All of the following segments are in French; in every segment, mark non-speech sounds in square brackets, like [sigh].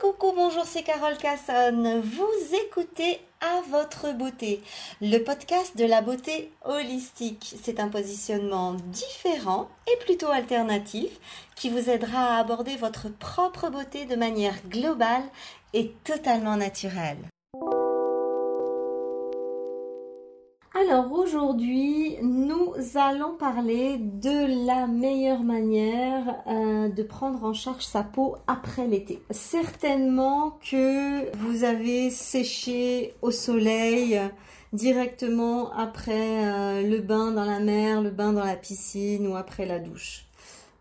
coucou, bonjour, c'est Carole Casson. Vous écoutez À votre beauté, le podcast de la beauté holistique. C'est un positionnement différent et plutôt alternatif qui vous aidera à aborder votre propre beauté de manière globale et totalement naturelle. Aujourd'hui, nous allons parler de la meilleure manière euh, de prendre en charge sa peau après l'été. Certainement que vous avez séché au soleil directement après euh, le bain dans la mer, le bain dans la piscine ou après la douche.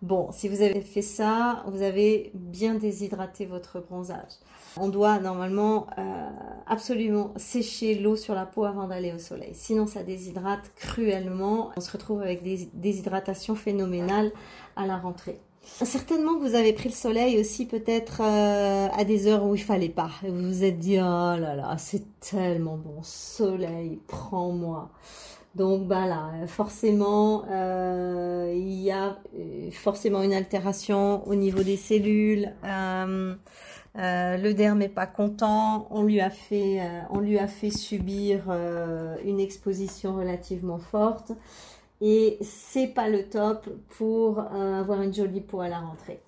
Bon, si vous avez fait ça, vous avez bien déshydraté votre bronzage. On doit normalement euh, absolument sécher l'eau sur la peau avant d'aller au soleil. Sinon, ça déshydrate cruellement. On se retrouve avec des déshydratations phénoménales à la rentrée. Certainement que vous avez pris le soleil aussi peut-être euh, à des heures où il fallait pas. Vous vous êtes dit, oh là là, c'est tellement bon, soleil, prends-moi. Donc bah forcément, euh, il y a forcément une altération au niveau des cellules. Le derme n'est pas content. On lui a fait, fait subir une exposition relativement forte et c'est pas le top pour avoir une jolie peau à la rentrée.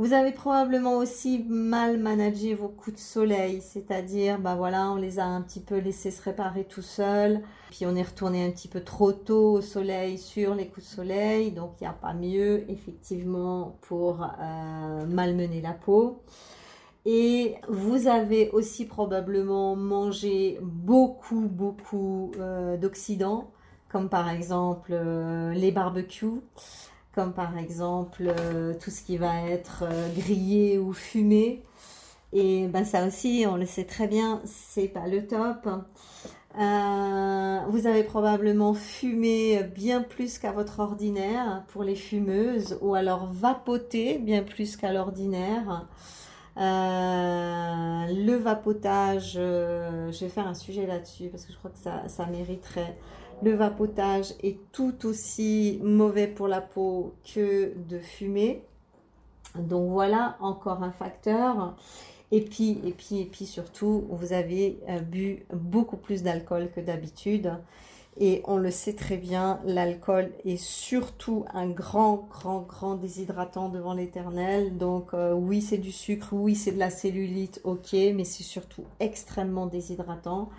Vous avez probablement aussi mal managé vos coups de soleil, c'est-à-dire, bah voilà, on les a un petit peu laissés se réparer tout seuls, puis on est retourné un petit peu trop tôt au soleil sur les coups de soleil, donc il n'y a pas mieux, effectivement, pour euh, malmener la peau. Et vous avez aussi probablement mangé beaucoup, beaucoup euh, d'oxydants, comme par exemple euh, les barbecues comme par exemple euh, tout ce qui va être grillé ou fumé. Et ben ça aussi, on le sait très bien, c'est pas le top. Vous avez probablement fumé bien plus qu'à votre ordinaire pour les fumeuses, ou alors vapoté bien plus qu'à l'ordinaire. Le vapotage, je vais faire un sujet là-dessus parce que je crois que ça, ça mériterait le vapotage est tout aussi mauvais pour la peau que de fumer. Donc voilà encore un facteur. Et puis, et puis, et puis surtout, vous avez euh, bu beaucoup plus d'alcool que d'habitude. Et on le sait très bien, l'alcool est surtout un grand, grand, grand déshydratant devant l'éternel. Donc euh, oui, c'est du sucre, oui, c'est de la cellulite, ok, mais c'est surtout extrêmement déshydratant.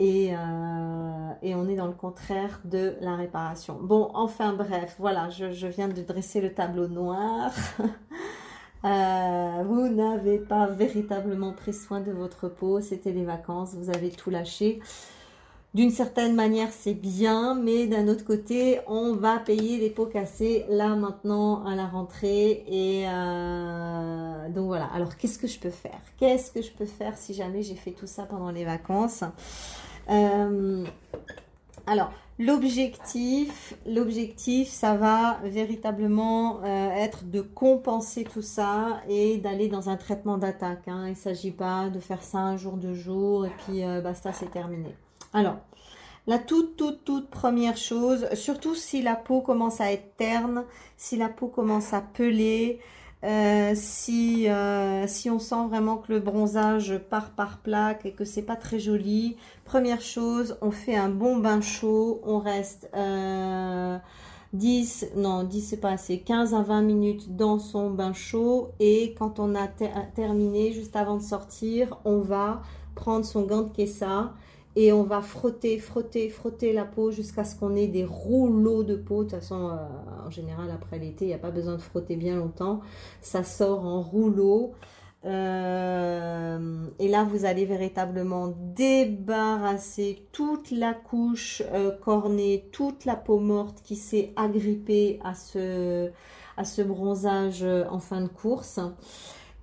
Euh, et, on est dans le contraire de la réparation. Bon, enfin bref, voilà, je, viens de dresser le tableau noir. [laughs] Euh, vous n'avez pas véritablement pris soin de votre peau, c'était les vacances, vous avez tout lâché. D'une certaine manière, c'est bien, mais d'un autre côté, on va payer les pots cassés là maintenant à la rentrée. Et euh, donc voilà. Alors, qu'est-ce que je peux faire? Qu'est-ce que je peux faire si jamais j'ai fait tout ça pendant les vacances? Euh, alors, l'objectif, l'objectif, ça va véritablement euh, être de compenser tout ça et d'aller dans un traitement d'attaque. Hein. Il ne s'agit pas de faire ça un jour, deux jours et puis basta, c'est terminé. Alors, la toute, toute, toute première chose, surtout si la peau commence à être terne, si la peau commence à peler, euh, si, euh, si on sent vraiment que le bronzage part par plaque et que c'est pas très joli, première chose, on fait un bon bain chaud, on reste euh, 10, non 10 c'est pas assez, 15 à 20 minutes dans son bain chaud et quand on a terminé, juste avant de sortir, on va prendre son gant de kessa et on va frotter, frotter, frotter la peau jusqu'à ce qu'on ait des rouleaux de peau. De toute façon, euh, en général, après l'été, il n'y a pas besoin de frotter bien longtemps. Ça sort en rouleau. Euh, et là, vous allez véritablement débarrasser toute la couche euh, cornée, toute la peau morte qui s'est agrippée à ce, à ce bronzage en fin de course.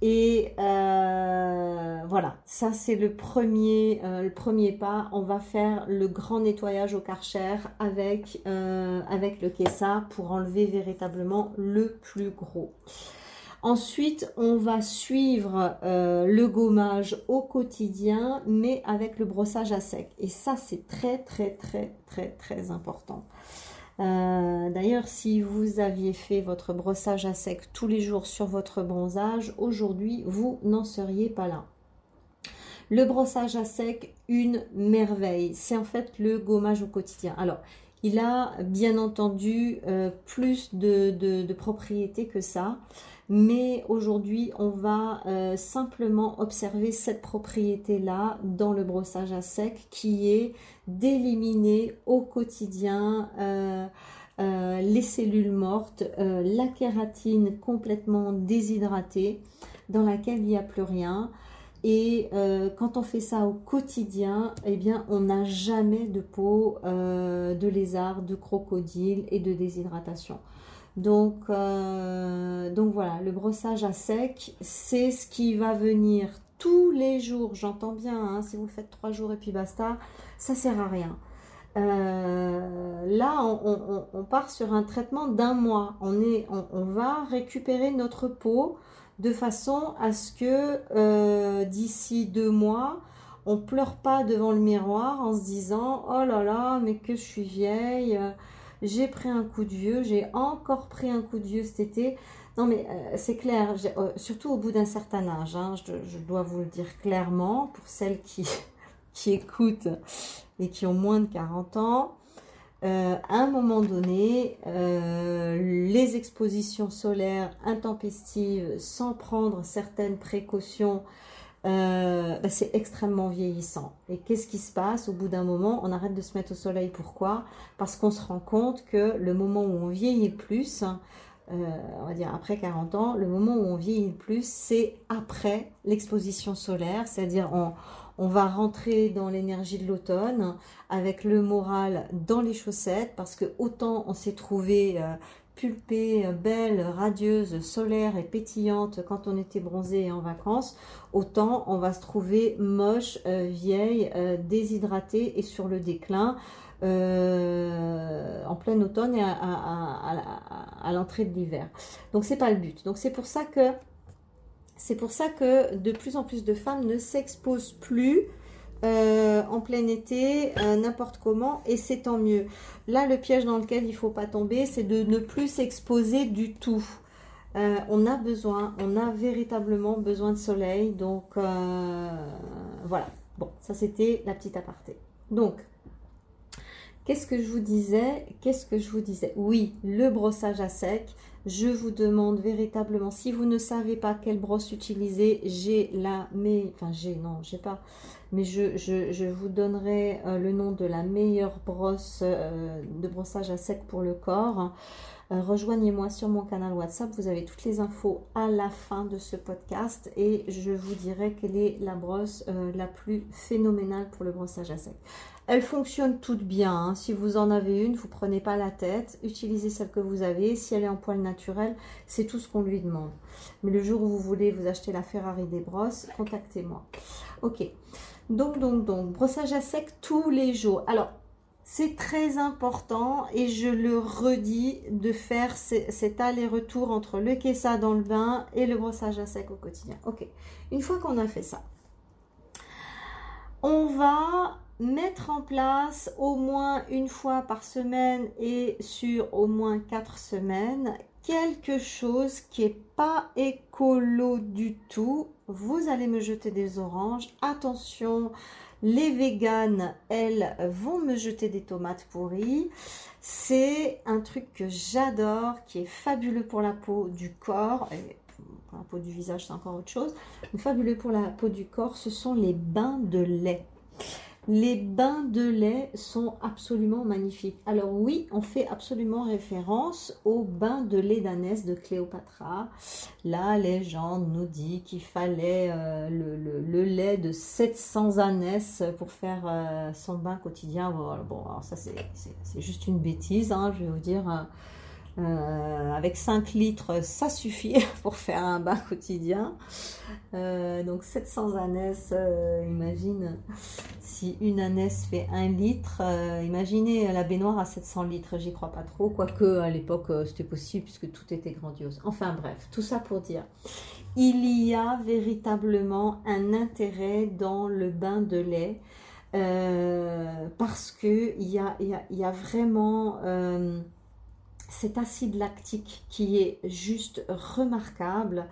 Et euh, voilà, ça c'est le premier, euh, le premier pas. On va faire le grand nettoyage au karcher avec, euh, avec le Kessa pour enlever véritablement le plus gros. Ensuite, on va suivre le gommage au quotidien, mais avec le brossage à sec. Et ça, c'est très, très, très, très, très important. Euh, d'ailleurs, si vous aviez fait votre brossage à sec tous les jours sur votre bronzage, aujourd'hui, vous n'en seriez pas là. Le brossage à sec, une merveille. C'est en fait le gommage au quotidien. Alors, il a bien entendu euh, plus de, propriétés que ça. Mais aujourd'hui, on va euh, simplement observer cette propriété-là dans le brossage à sec qui est d'éliminer au quotidien euh, les cellules mortes, la kératine complètement déshydratée dans laquelle il n'y a plus rien. Et euh, quand on fait ça au quotidien, eh bien, on n'a jamais de peau euh, de lézard, de crocodile et de déshydratation. Donc, euh, donc voilà, le brossage à sec, c'est ce qui va venir tous les jours. J'entends bien, hein, si vous le faites trois jours et puis basta, ça sert à rien. là, on, part sur un traitement d'un mois. On, est, on, va récupérer notre peau de façon à ce que euh, d'ici deux mois, on pleure pas devant le miroir en se disant oh là là mais que je suis vieille, euh, j'ai pris un coup de vieux, j'ai encore pris un coup de vieux cet été. Non mais euh, c'est clair, surtout au bout d'un certain âge, hein, je, dois vous le dire clairement pour celles qui, [laughs] qui écoutent et qui ont moins de 40 ans. Euh, à un moment donné, euh, les expositions solaires intempestives sans prendre certaines précautions, euh, bah, c'est extrêmement vieillissant. Et qu'est-ce qui se passe Au bout d'un moment, on arrête de se mettre au soleil. Pourquoi? Parce qu'on se rend compte que le moment où on vieillit plus, on va dire après 40 ans, le moment où on vieillit plus, c'est après l'exposition solaire, c'est-à-dire on, on va rentrer dans l'énergie de l'automne avec le moral dans les chaussettes parce que autant on s'est trouvé euh, pulpée, belle, radieuse, solaire et pétillante quand on était bronzé et en vacances, autant on va se trouver moche, euh, vieille, euh, déshydratée et sur le déclin. en plein automne et à, l'entrée de l'hiver. Donc c'est pas le but. Donc c'est pour ça que c'est pour ça que de plus en plus de femmes ne s'exposent plus euh, en plein été, euh, n'importe comment, et c'est tant mieux. Là, le piège dans lequel il ne faut pas tomber, c'est de ne plus s'exposer du tout. Euh, on a besoin, on a véritablement besoin de soleil, donc voilà. Bon, ça c'était la petite aparté. Donc, qu'est-ce que je vous disais Qu'est-ce que je vous disais? Oui, le brossage à sec, je vous demande véritablement, si vous ne savez pas quelle brosse utiliser, j'ai la, mais, enfin j'ai, non, j'ai pas, mais je, vous donnerai euh, le nom de la meilleure brosse euh, de brossage à sec pour le corps. Euh, rejoignez-moi sur mon canal WhatsApp, vous avez toutes les infos à la fin de ce podcast et je vous dirai quelle est la brosse la plus phénoménale pour le brossage à sec. Elles fonctionnent toutes bien. Hein. Si vous en avez une, vous prenez pas la tête. Utilisez celle que vous avez. Si elle est en poil naturel, c'est tout ce qu'on lui demande. Mais le jour où vous voulez vous acheter la Ferrari des brosses, contactez-moi. Ok. Donc, donc, donc, brossage à sec tous les jours. Alors, c'est très important et je le redis de faire cet aller-retour entre le kessa dans le bain et le brossage à sec au quotidien. Ok. Une fois qu'on a fait ça, on va mettre en place au moins une fois par semaine et sur au moins quatre semaines quelque chose qui est pas écolo du tout. Vous allez me jeter des oranges. Attention, les véganes, elles, vont me jeter des tomates pourries. C'est un truc que j'adore, qui est fabuleux pour la peau du corps. Et la peau du visage, c'est encore autre chose. Fabuleux pour la peau du corps, ce sont les bains de lait. Les bains de lait sont absolument magnifiques. Alors oui, on fait absolument référence aux bains de lait d'ânesse de Cléopatra. La légende nous dit qu'il fallait euh, le, lait de 700 ânesses pour faire euh, son bain quotidien. Bon, ça c'est juste une bêtise, hein, je vais vous dire. Euh, avec 5 litres, ça suffit [laughs] pour faire un bain quotidien. Euh, donc 700 ânesses, euh, imagine si une ânesse fait 1 litre. imaginez la baignoire à 700 litres, j'y crois pas trop. Quoique à l'époque c'était possible puisque tout était grandiose. Enfin bref, tout ça pour dire. Il y a véritablement un intérêt dans le bain de lait parce qu'il y y a, vraiment cet acide lactique qui est juste remarquable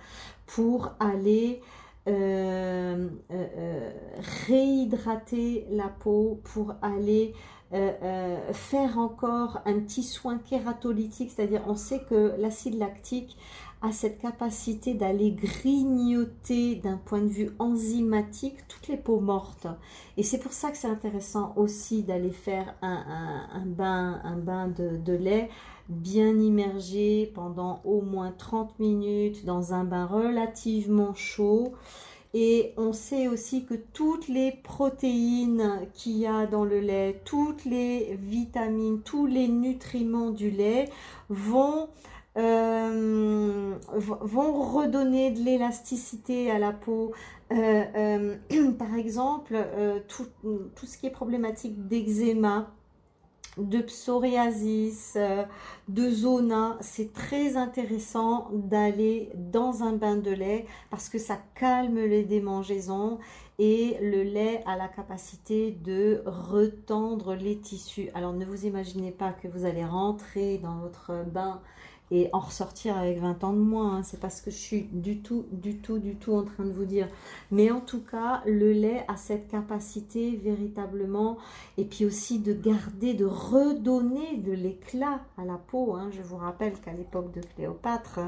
pour aller euh, euh, euh, réhydrater la peau, pour aller faire encore un petit soin kératolytique, c'est-à-dire on sait que l'acide lactique cette capacité d'aller grignoter d'un point de vue enzymatique toutes les peaux mortes. Et c'est pour ça que c'est intéressant aussi d'aller faire un, bain, un bain de lait bien immergé pendant au moins 30 minutes dans un bain relativement chaud. Et on sait aussi que toutes les protéines qu'il y a dans le lait, toutes les vitamines, tous les nutriments du lait vont, euh, vont redonner de l'élasticité à la peau. Euh, euh, [clears throat] par exemple, tout, tout, ce qui est problématique d'eczéma, de psoriasis, de zona, c'est très intéressant d'aller dans un bain de lait parce que ça calme les démangeaisons et le lait a la capacité de retendre les tissus. Alors ne vous imaginez pas que vous allez rentrer dans votre bain et en ressortir avec 20 ans de moins. Hein. C'est pas ce que je suis du tout, du tout, du tout en train de vous dire. Mais en tout cas, le lait a cette capacité véritablement, et puis aussi de garder, de redonner de l'éclat à la peau. Hein. Je vous rappelle qu'à l'époque de Cléopâtre,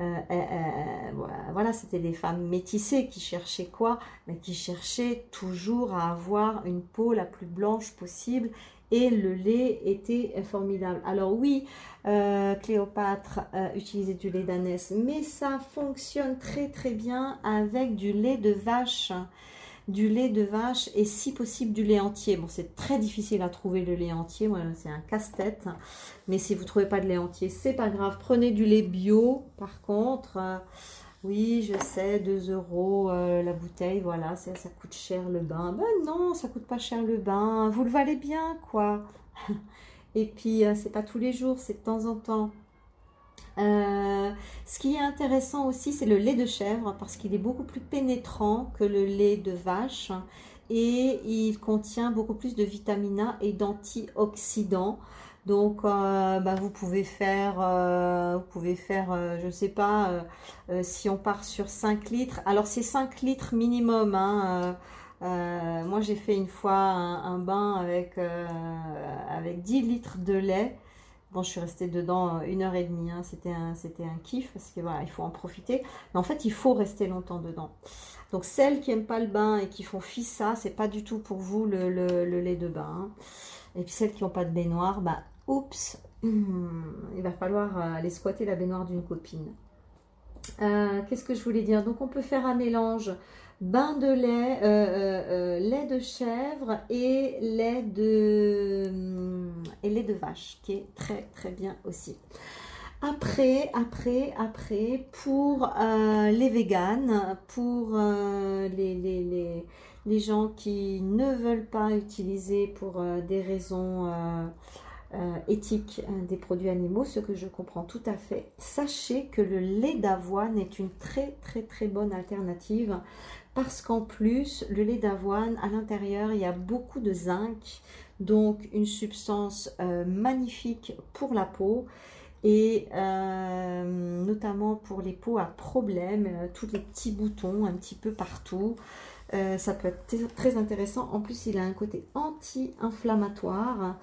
euh, euh, euh, voilà, c'était des femmes métissées qui cherchaient quoi? Mais qui cherchaient toujours à avoir une peau la plus blanche possible et le lait était formidable. Alors oui, euh, Cléopâtre euh, utilisait du lait d'ânesse, mais ça fonctionne très très bien avec du lait de vache. Du lait de vache et si possible du lait entier. Bon, c'est très difficile à trouver le lait entier, voilà, c'est un casse-tête. Mais si vous ne trouvez pas de lait entier, c'est pas grave. Prenez du lait bio, par contre. Oui, je sais, 2 euros euh, la bouteille, voilà, ça, coûte cher le bain. Ben non, ça coûte pas cher le bain, vous le valez bien, quoi. [laughs] Et puis, euh, c'est pas tous les jours, c'est de temps en temps. Euh, ce qui est intéressant aussi, c'est le lait de chèvre, parce qu'il est beaucoup plus pénétrant que le lait de vache. Et il contient beaucoup plus de vitamine A et d'antioxydants. Donc, euh, bah, vous pouvez faire, euh, vous pouvez faire, euh, je ne sais pas, si on part sur 5 litres. Alors, c'est 5 litres minimum. Hein, moi, j'ai fait une fois un, bain avec, avec 10 litres de lait. Bon, je suis restée dedans une heure et demie. Hein. C'était un, un kiff parce que voilà, il faut en profiter. Mais en fait, il faut rester longtemps dedans. Donc, celles qui n'aiment pas le bain et qui font fissa, c'est pas du tout pour vous le, lait de bain. Hein. Et puis celles qui n'ont pas de baignoire, bah oups, hmm, il va falloir euh, aller squatter la baignoire d'une copine. Euh, qu'est-ce que je voulais dire? Donc on peut faire un mélange bain de lait, euh, lait de chèvre et lait de, hmm, et lait de vache, qui est très très bien aussi. Après, après, après, pour les véganes, pour les, les, les, gens qui ne veulent pas utiliser pour des raisons euh, éthique hein, des produits animaux, ce que je comprends tout à fait. Sachez que le lait d'avoine est une très très très bonne alternative parce qu'en plus, le lait d'avoine, à l'intérieur, il y a beaucoup de zinc, donc une substance euh, magnifique pour la peau et euh, notamment pour les peaux à problème, tous les petits boutons un petit peu partout. ça peut être très intéressant. En plus, il a un côté anti-inflammatoire.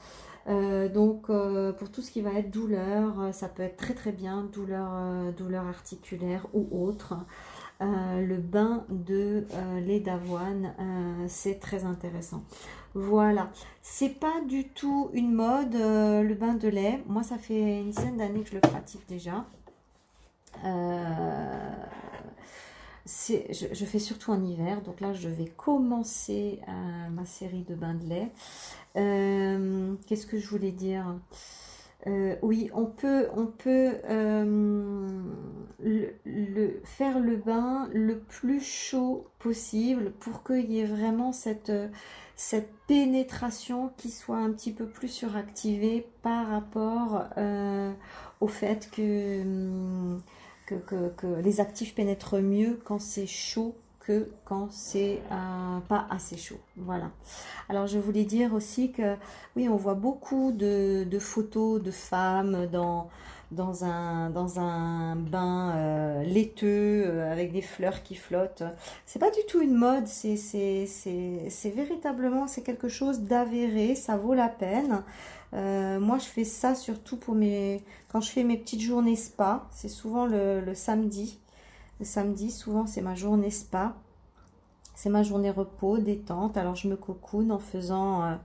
Euh, donc euh, pour tout ce qui va être douleur, euh, ça peut être très très bien, douleur, douleur articulaire ou autre. le bain de lait d'avoine, c'est très intéressant. Voilà, c'est pas du tout une mode, le bain de lait. Moi, ça fait une dizaine d'années que je le pratique déjà. Je, fais surtout en hiver, donc là je vais commencer ma série de bains de lait. Euh, qu'est-ce que je voulais dire? Euh, oui, on peut, on peut euh, le, faire le bain le plus chaud possible pour qu'il y ait vraiment cette, cette pénétration qui soit un petit peu plus suractivée par rapport au fait que, que, les actifs pénètrent mieux quand c'est chaud que quand c'est pas assez chaud. Voilà. Alors je voulais dire aussi que oui, on voit beaucoup de, de photos de femmes dans dans un, dans un bain euh, laiteux euh, avec des fleurs qui flottent. C'est pas du tout une mode, c'est véritablement c'est quelque chose d'avéré, ça vaut la peine. Euh, moi, je fais ça surtout pour mes quand je fais mes petites journées spa. C'est souvent le, samedi. Le samedi, souvent, c'est ma journée spa. C'est ma journée repos, détente. Alors, je me cocoune en faisant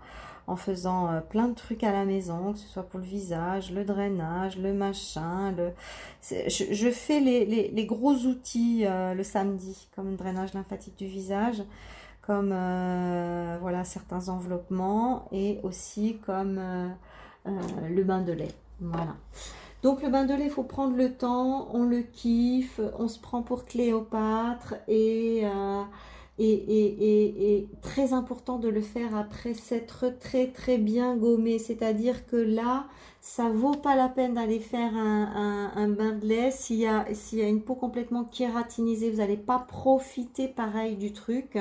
en faisant euh, plein de trucs à la maison, que ce soit pour le visage, le drainage, le machin. Je, fais les, gros outils euh, le samedi, comme le drainage lymphatique du visage, comme euh, voilà certains enveloppements et aussi comme le bain de lait. Voilà. Donc le bain de lait, il faut prendre le temps, on le kiffe, on se prend pour Cléopâtre et très important de le faire après s'être très très bien gommé. C'est-à-dire que là, ça vaut pas la peine d'aller faire un, bain de lait. S'il y, a, s'il y a une peau complètement kératinisée, vous n'allez pas profiter pareil du truc.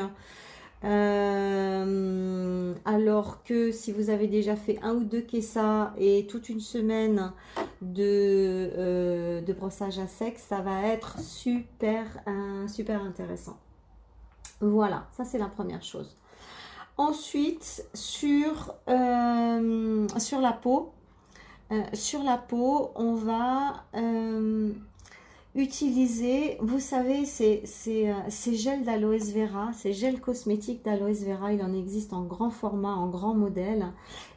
Euh, alors que si vous avez déjà fait un ou deux kessa et toute une semaine de, euh, de brossage à sec, ça va être super, super intéressant. Voilà, ça c'est la première chose. Ensuite, sur, euh, la peau, euh, sur la peau, on va euh, utiliser, vous savez, ces, ces, gels d'aloe vera, ces gels cosmétiques d'aloe vera, il en existe en grand format, en grand modèle.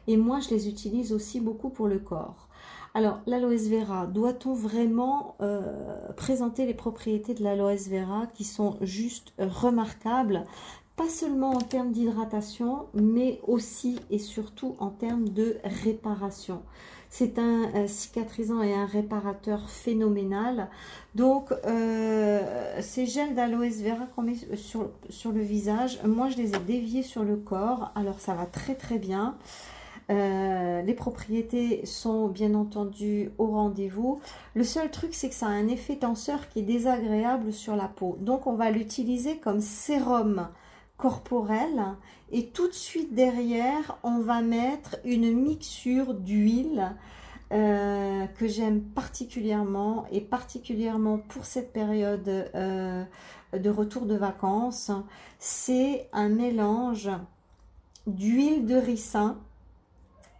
Et moi, je les utilise aussi beaucoup pour le corps. Alors, l'aloe vera, doit-on vraiment euh, présenter les propriétés de l'aloe vera qui sont juste remarquables pas seulement en termes d'hydratation, mais aussi et surtout en termes de réparation? C'est un euh, cicatrisant et un réparateur phénoménal. Donc, euh, ces gels d'aloe vera qu'on met sur, le visage, moi je les ai déviés sur le corps. Alors, ça va très très bien. Euh, les propriétés sont bien entendu au rendez-vous. Le seul truc, c'est que ça a un effet tenseur qui est désagréable sur la peau. Donc, on va l'utiliser comme sérum corporel et tout de suite derrière, on va mettre une mixture d'huile euh, que j'aime particulièrement et particulièrement pour cette période euh, de retour de vacances. C'est un mélange d'huile de ricin,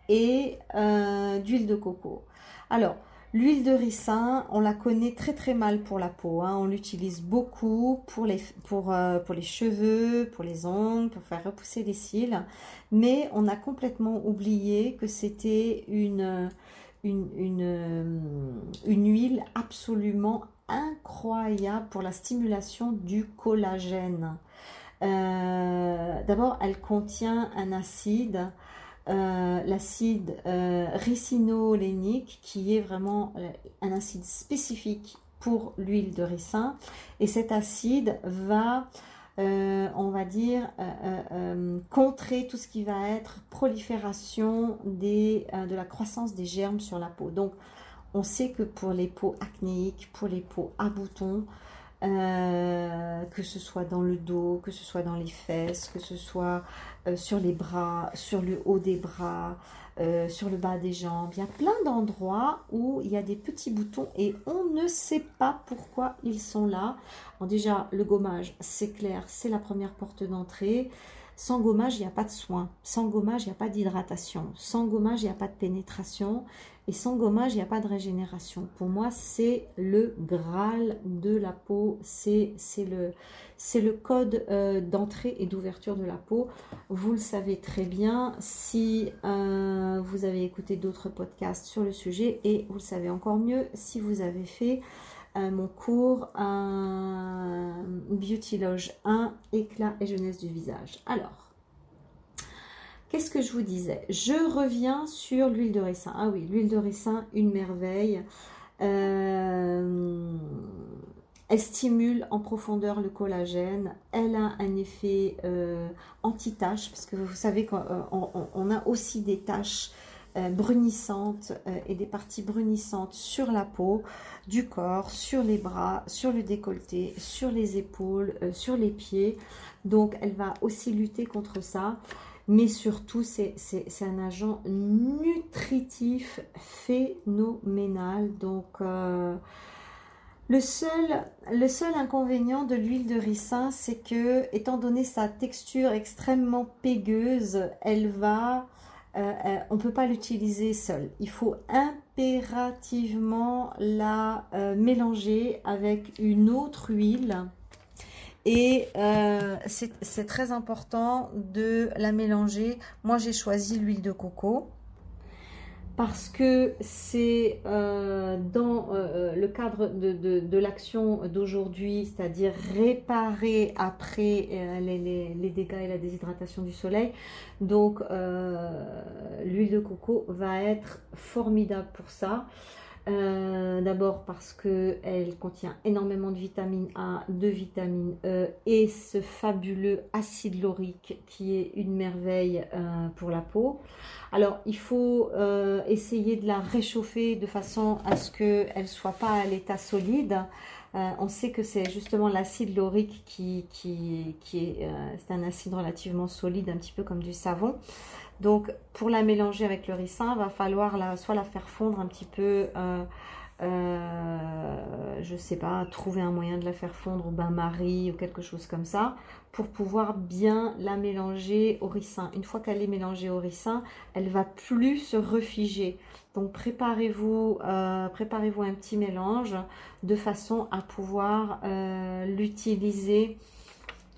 et euh, d'huile de coco. Alors, l'huile de ricin, on la connaît très très mal pour la peau. Hein. On l'utilise beaucoup pour les, pour, euh, pour les cheveux, pour les ongles, pour faire repousser les cils. Mais on a complètement oublié que c'était une, une huile absolument incroyable pour la stimulation du collagène. Euh, d'abord, elle contient un acide euh, l'acide euh, ricinolénique qui est vraiment euh, un acide spécifique pour l'huile de ricin. Et cet acide va on va dire contrer tout ce qui va être prolifération des, de la croissance des germes sur la peau. Donc on sait que pour les peaux acnéiques pour les peaux à boutons euh, que ce soit dans le dos, que ce soit dans les fesses, que ce soit euh, sur les bras, sur le haut des bras, euh, sur le bas des jambes. Il y a plein d'endroits où il y a des petits boutons et on ne sait pas pourquoi ils sont là. déjà, le gommage, c'est clair, c'est la première porte d'entrée. Sans gommage, il n'y a pas de soin. Sans gommage, il n'y a pas d'hydratation. Sans gommage, il n'y a pas de pénétration. Et sans gommage, il n'y a pas de régénération. Pour moi, c'est le Graal de la peau. C'est le, code euh, d'entrée et d'ouverture de la peau. Vous le savez très bien si euh, vous avez écouté d'autres podcasts sur le sujet. Et vous le savez encore mieux si vous avez fait euh, mon cours Beauty Loge 1, éclat et jeunesse du visage. Alors, qu'est-ce que je vous disais? Je reviens sur l'huile de ricin. Ah oui, l'huile de ricin, une merveille. Euh, elle stimule en profondeur le collagène. Elle a un effet euh, anti-tache, parce que vous savez qu'on a aussi des taches euh, brunissantes et des parties brunissantes sur la peau, du corps, sur les bras, sur le décolleté, sur les épaules, sur les pieds. Donc, elle va aussi lutter contre ça. Mais surtout, c'est un agent nutritif phénoménal. Donc, le seul, le seul inconvénient de l'huile de ricin, c'est que, étant donné sa texture extrêmement pégueuse, elle va, euh, euh, on ne peut pas l'utiliser seule. Il faut impérativement la euh, mélanger avec une autre huile. Et c'est très important de la mélanger. Moi, j'ai choisi l'huile de coco parce que c'est euh, dans euh, euh, le cadre de, l'action d'aujourd'hui, c'est-à-dire réparer après les, dégâts et la déshydratation du soleil. Donc l'huile de coco va être formidable pour ça. Euh, d'abord parce qu'elle contient énormément de vitamine A, de vitamine E et ce fabuleux acide laurique qui est une merveille euh, pour la peau. Alors il faut euh, essayer de la réchauffer de façon à ce qu'elle ne soit pas à l'état solide. on sait que c'est justement l'acide laurique qui, est, un acide relativement solide, un petit peu comme du savon. Donc, pour la mélanger avec le ricin, va falloir la, soit la faire fondre un petit peu, euh, euh, je sais pas, trouver un moyen de la faire fondre au bain-marie ou quelque chose comme ça, pour pouvoir bien la mélanger au ricin. Une fois qu'elle est mélangée au ricin, elle va plus se refiger. Donc, préparez-vous euh, préparez-vous un petit mélange de façon à pouvoir l'utiliser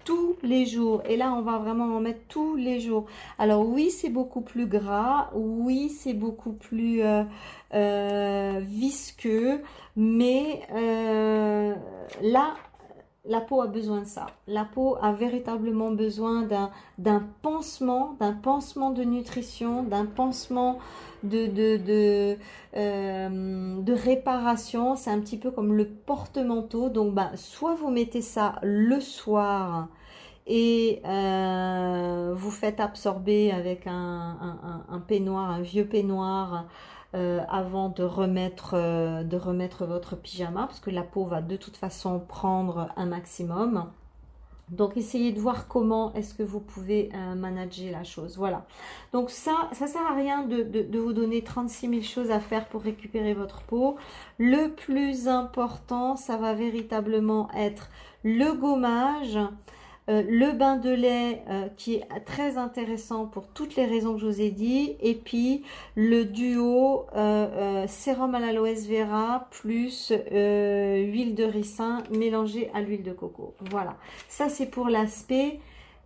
tous les jours. Et là, on va vraiment en mettre tous les jours. Alors oui, c'est beaucoup plus gras. Oui, c'est beaucoup plus euh, euh, visqueux. Mais euh, là, la peau a besoin de ça. La peau a véritablement besoin d'un pansement, d'un pansement de nutrition, d'un pansement de, de, de, réparation. C'est un petit peu comme le porte-manteau. Donc, bah, soit vous mettez ça le soir et euh, vous faites absorber avec un, peignoir, un vieux peignoir euh, avant de remettre, euh, de remettre votre pyjama parce que la peau va de toute façon prendre un maximum. Donc essayez de voir comment est-ce que vous pouvez manager la chose. Voilà. Donc ça, ça sert à rien de, de, vous donner 36 000 choses à faire pour récupérer votre peau. Le plus important, ça va véritablement être le gommage. Euh, le bain de lait euh, qui est très intéressant pour toutes les raisons que je vous ai dit. Et puis le duo euh, sérum à l'aloès vera plus huile de ricin mélangée à l'huile de coco. Voilà, ça c'est pour l'aspect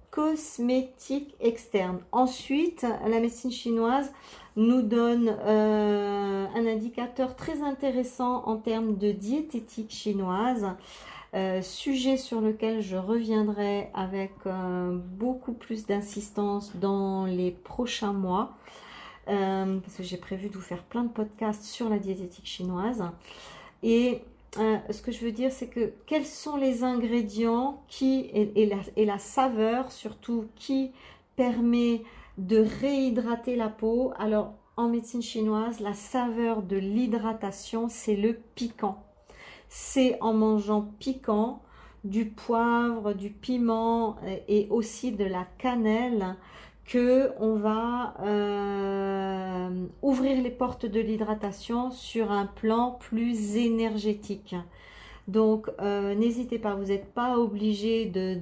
cosmétique externe. Ensuite, la médecine chinoise nous donne un indicateur très intéressant en termes de diététique chinoise. Euh, sujet sur lequel je reviendrai avec euh, beaucoup plus d'insistance dans les prochains mois. Euh, parce que j'ai prévu de vous faire plein de podcasts sur la diététique chinoise. Et ce que je veux dire, c'est que quels sont les ingrédients qui, et, la, et la saveur surtout, qui permet de réhydrater la peau? Alors, en médecine chinoise, la saveur de l'hydratation, c'est le piquant c'est en mangeant piquant, du poivre, du piment et aussi de la cannelle que on va euh, ouvrir les portes de l'hydratation sur un plan plus énergétique. Donc, euh, n'hésitez pas, vous n'êtes pas obligé de,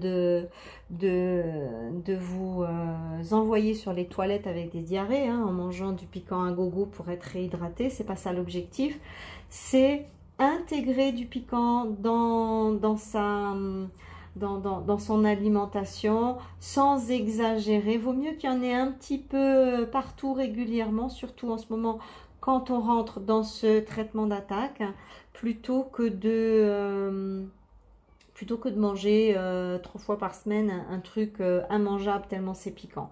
de, vous euh, envoyer sur les toilettes avec des diarrhées hein, en mangeant du piquant à gogo pour être réhydraté. C'est pas ça l'objectif. C'est intégrer du piquant dans, dans sa... Son alimentation sans exagérer. Vaut mieux qu'il y en ait un petit peu partout régulièrement, surtout en ce moment quand on rentre dans ce traitement d'attaque, plutôt que de euh, plutôt que de manger euh, trois fois par semaine un, truc euh, immangeable tellement c'est piquant.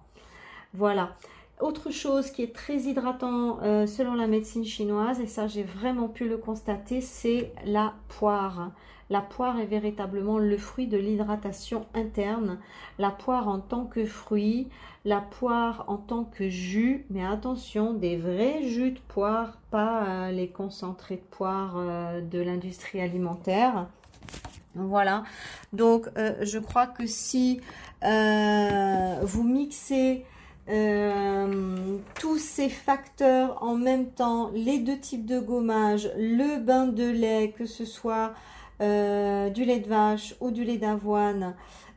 Voilà. Autre chose qui est très hydratant euh, selon la médecine chinoise, et ça j'ai vraiment pu le constater, c'est la poire. La poire est véritablement le fruit de l'hydratation interne. La poire en tant que fruit, la poire en tant que jus, mais attention, des vrais jus de poire, pas euh, les concentrés de poire euh, de l'industrie alimentaire. Voilà, donc je crois que si vous mixez tous ces facteurs en même temps, les deux types de gommage, le bain de lait, que ce soit du lait de vache ou du lait d'avoine,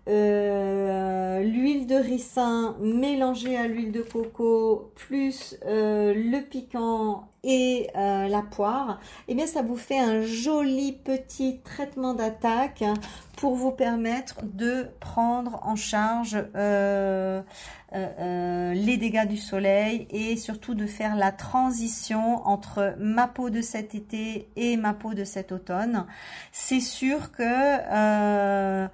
euh, l'huile de ricin mélangée à l'huile de coco plus euh, le piquant et euh, la poire, et eh bien ça vous fait un joli petit traitement d'attaque pour vous permettre de prendre en charge les dégâts du soleil et surtout de faire la transition entre ma peau de cet été et ma peau de cet automne. C'est sûr que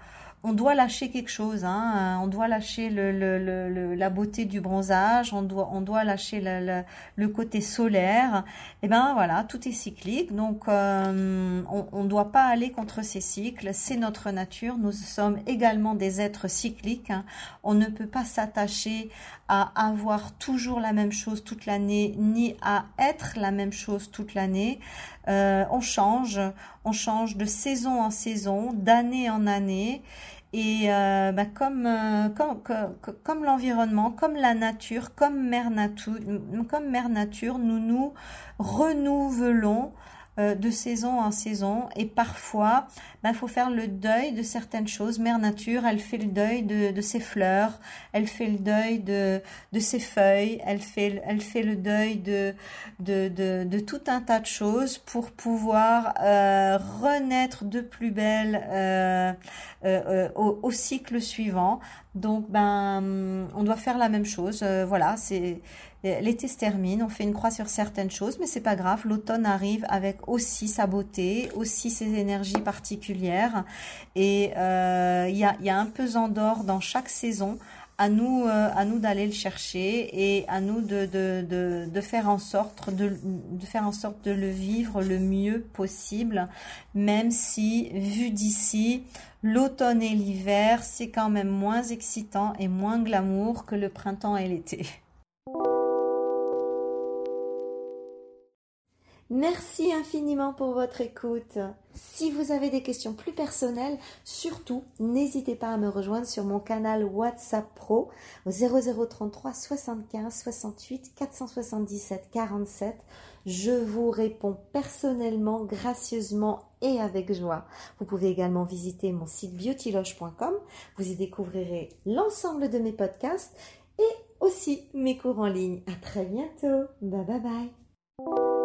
on doit lâcher quelque chose, hein. on doit lâcher la beauté du bronzage, on doit, on doit lâcher le, côté solaire. Et eh ben voilà, tout est cyclique, donc euh, on ne doit pas aller contre ces cycles, c'est notre nature, nous sommes également des êtres cycliques, hein. on ne peut pas s'attacher à avoir toujours la même chose toute l'année, ni à être la même chose toute l'année. Euh, on change, on change de saison en saison, d'année en année. Et euh, bah, comme, euh, comme, comme, l'environnement, comme la nature, comme mère, nature, comme mère nature, nous nous renouvelons euh, de saison en saison et parfois il ben, faut faire le deuil de certaines choses. Mère Nature, elle fait le deuil de, de ses fleurs, elle fait le deuil de, de ses feuilles, elle fait, elle fait le deuil de, de, tout un tas de choses pour pouvoir euh, renaître de plus belle euh, au, au, cycle suivant. Donc ben on doit faire la même chose. voilà, c'est L'été se termine, on fait une croix sur certaines choses, mais c'est pas grave. L'automne arrive avec aussi sa beauté, aussi ses énergies particulières. Et euh, il y, a, y, a, un pesant d'or dans chaque saison. À nous, euh, à nous d'aller le chercher et à nous de, faire en sorte de faire en sorte de le vivre le mieux possible, même si vu d'ici, l'automne et l'hiver, c'est quand même moins excitant et moins glamour que le printemps et l'été. Merci infiniment pour votre écoute. Si vous avez des questions plus personnelles, surtout n'hésitez pas à me rejoindre sur mon canal WhatsApp Pro au 0033 75 68 477 47. Je vous réponds personnellement, gracieusement et avec joie. Vous pouvez également visiter mon site beautyloge.com. Vous y découvrirez l'ensemble de mes podcasts et aussi mes cours en ligne. À très bientôt. Bye bye bye.